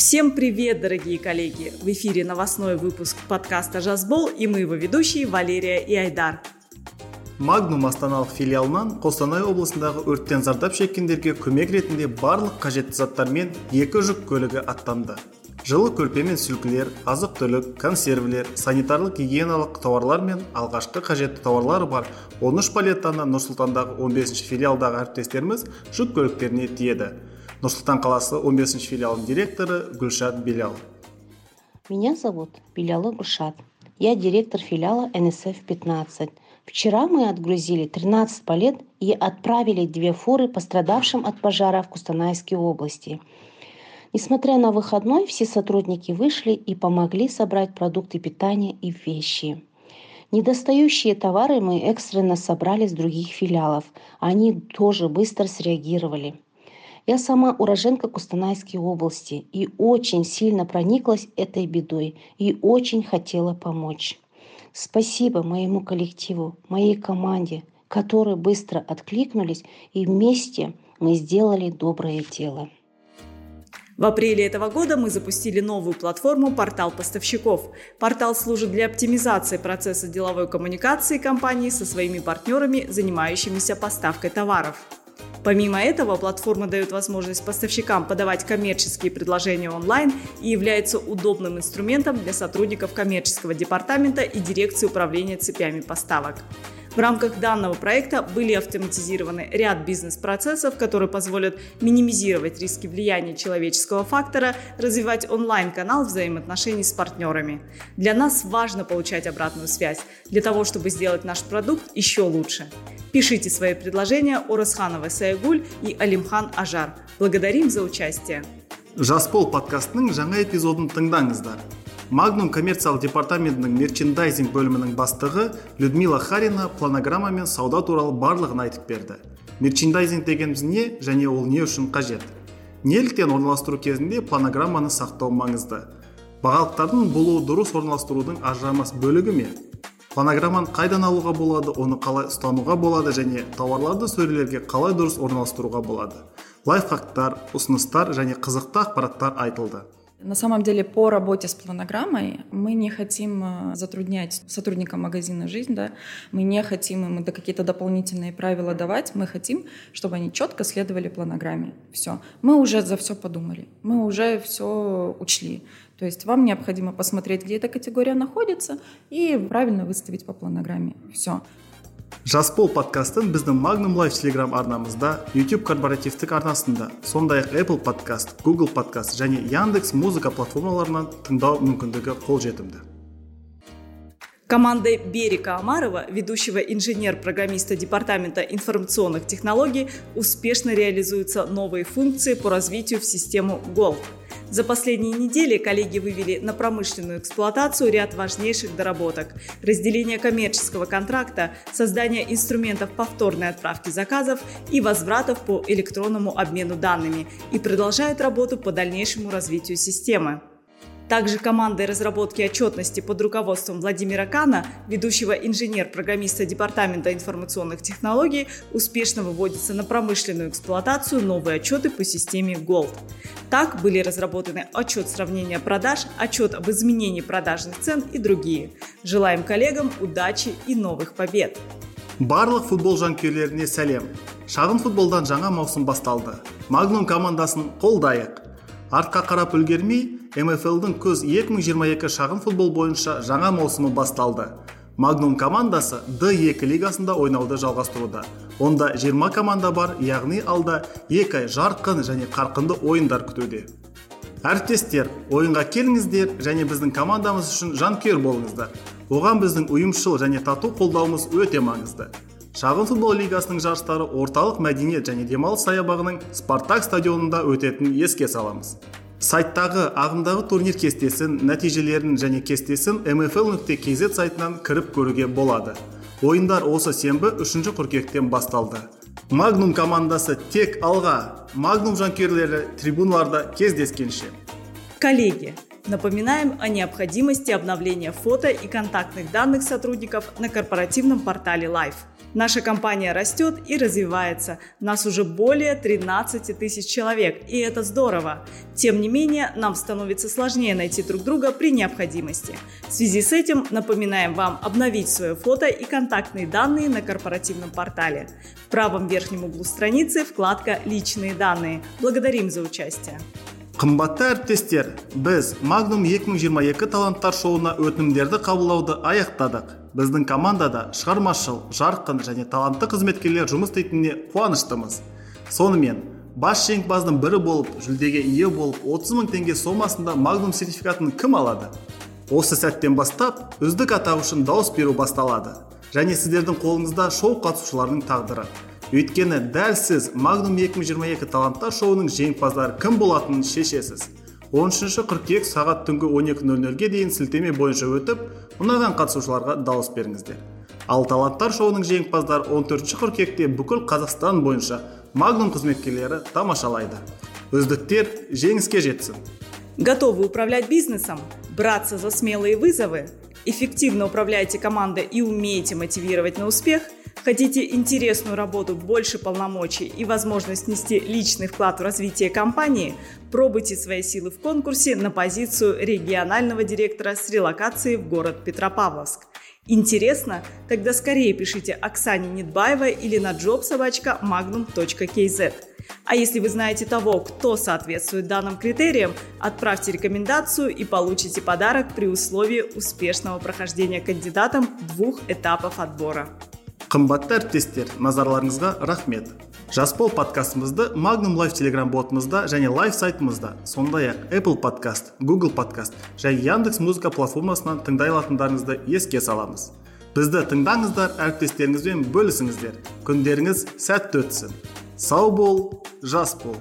Всем привет, дорогие коллеги! В эфире новостной выпуск подкаста «Жазбол» и мы его ведущие Валерия и Айдар. магнум астаналық филиалынан қостанай облысындағы өрттен зардап шеккендерге көмек ретінде барлық қажетті заттармен екі жүк көлігі аттанды жылы көрпе мен сүлгілер азық түлік консервілер санитарлық гигиеналық тауарлар мен алғашқы қажетті тауарлар бар 13 палеттаны нұр сұлтандағы 15 филиалдағы әріптестеріміз жүк көліктеріне тиеді нұр сұлтан қаласы 15 филиалының директоры гүлшат белял меня зовут беляла гульшат я директор филиала нсф 15 Вчера мы отгрузили 13 палет и отправили две фуры пострадавшим от пожара в Кустанайской области. Несмотря на выходной, все сотрудники вышли и помогли собрать продукты питания и вещи. Недостающие товары мы экстренно собрали с других филиалов. Они тоже быстро среагировали. Я сама уроженка Кустанайской области и очень сильно прониклась этой бедой и очень хотела помочь. Спасибо моему коллективу, моей команде, которые быстро откликнулись и вместе мы сделали доброе дело. В апреле этого года мы запустили новую платформу «Портал поставщиков». Портал служит для оптимизации процесса деловой коммуникации компании со своими партнерами, занимающимися поставкой товаров. Помимо этого, платформа дает возможность поставщикам подавать коммерческие предложения онлайн и является удобным инструментом для сотрудников коммерческого департамента и дирекции управления цепями поставок. В рамках данного проекта были автоматизированы ряд бизнес-процессов, которые позволят минимизировать риски влияния человеческого фактора, развивать онлайн-канал взаимоотношений с партнерами. Для нас важно получать обратную связь, для того, чтобы сделать наш продукт еще лучше. Пишите свои предложения Орасханова Саягуль и Алимхан Ажар. Благодарим за участие. JAS bol подкастының жаңа эпизодын тыңдаңыздар магнум коммерциялық департаментінің мерчендайзинг бөлімінің бастығы людмила харина планограмма мен сауда туралы барлығын айтып берді. Мерчендайзинг дегеніміз не және ол не үшін қажет? Неліктен орналастыру кезінде планограмманы сақтау маңызды. Бағалықтардың болуы дұрыс орналастырудың ажырамас бөлігі ме? Планограмманы қайдан алуға болады оны қалай ұстануға болады және тауарларды сөрелерге қалай дұрыс орналастыруға болады? Лайфхактар ұсыныстар және қызықты ақпараттар айтылды. На самом деле по работе с планограммой мы не хотим э, затруднять сотрудникам магазина жизнь, да, мы не хотим им какие-то дополнительные правила давать, мы хотим, чтобы они четко следовали планограмме. Все. Мы уже за все подумали, мы уже все учли. То есть вам необходимо посмотреть, где эта категория находится, и правильно выставить по планограмме. Все. жаспол подкастын біздің магнум лайф телеграм арнамызда youtube корпоративтік арнасында сондай ақ apple подкаст google подкаст және яндекс музыка платформаларынан тыңдау мүмкіндігі қолжетімді Командой Берика Амарова, ведущего инженер-программиста Департамента информационных технологий, успешно реализуются новые функции по развитию в систему Gold. за последние недели коллеги вывели на промышленную эксплуатацию ряд важнейших доработок. Разделение коммерческого контракта, создание инструментов повторной отправки заказов и возвратов по электронному обмену данными и продолжают работу по дальнейшему развитию системы. Также командой разработки отчетности под руководством Владимира Кана, ведущего инженер-программиста Департамента информационных технологий, успешно выводятся на промышленную эксплуатацию новые отчеты по системе Gold. Так были разработаны отчет сравнения продаж, отчет об изменении продажных цен и другие. Желаем коллегам удачи и новых побед! барлық футбол жанкүйерлеріне сәлем шағын футболдан жаңа маусым басталды магнум командасын қолдайық артқа қарап үлгермей МФЛ-дың күз 2022 шағын футбол бойынша жаңа маусымы басталды. Магнум командасы d2 лигасында ойнауды жалғастыруда. Онда 20 команда бар яғни алда екі жарқын және қарқынды ойындар күтуде. Әріптестер ойынға келіңіздер және біздің командамыз үшін жанкүйер болыңыздар. Оған біздің ұйымшыл және тату қолдауымыз өте маңызды. Шағын футбол лигасының жарыстары орталық мәдениет және демалыс саябағының спартак стадионында өтетінін еске саламыз. Сайттағы ағымдағы турнир кестесін нәтижелерін және кестесін mfl нүкте kz сайтынан кіріп көруге болады. Ойындар осы сенбі 3 қыркүйектен басталды. Магнум командасы тек алға магнум жанкүйерлері трибуналарда кездескенше. Коллеги Напоминаем о необходимости обновления фото и контактных данных сотрудников на корпоративном портале Life. Наша компания растет и развивается. Нас уже более 13 тысяч человек, и это здорово. Тем не менее, нам становится сложнее найти друг друга при необходимости. В связи с этим напоминаем вам обновить свое фото и контактные данные на корпоративном портале. В правом верхнем углу страницы вкладка «Личные данные». Благодарим за участие. қымбатты әріптестер біз магнум 2022 таланттар шоуына өтінімдерді қабылдауды аяқтадық біздің командада шығармашыл жарқын және талантты қызметкерлер жұмыс істейтініне қуаныштымыз. Сонымен бас жеңімпаздың бірі болып жүлдеге ие болып 30 мың теңге сомасында магнум сертификатын кім алады? Осы сәттен бастап үздік атағы үшін дауыс беру басталады. Және сіздердің қолыңызда шоу қатысушыларының тағдыры. Өйткені дәл сіз магнум 2022 таланттар шоуының жеңімпаздары кім болатынын шешесіз. 13 қыркүйек сағат түнгі 12.00-ге дейін сілтеме бойынша өтіп ұнаған қатысушыларға дауыс беріңіздер. Ал таланттар шоуының жеңімпаздары 14 қыркүйекте бүкіл қазақстан бойынша магнум қызметкерлері тамашалайды. Үздіктер жеңіске жетсін. Готовы управлять бизнесом? Браться за смелые вызовы? Эффективно управляете командой и умеете мотивировать на успех – Хотите интересную работу, больше полномочий и возможность нести личный вклад в развитие компании? Пробуйте свои силы в конкурсе на позицию регионального директора с релокацией в город Петропавловск. Интересно? Тогда скорее пишите Оксане Нидбаевой или на jobsobachka.magnum.kz. А если вы знаете того, кто соответствует данным критериям, отправьте рекомендацию и получите подарок при условии успешного прохождения кандидатом двух этапов отбора. Қымбатты әріптестер назарларыңызға рахмет. Жаспол подкастымызды магнум лайф телеграм ботымызда және лайф сайтымызда сондай ақ apple подкаст google подкаст және яндекс музыка платформасынан тыңдай алатындарыңызды еске саламыз. Бізді тыңдаңыздар әріптестеріңізбен бөлісіңіздер. Күндеріңіз сәтті өтсін. Сау бол жас бол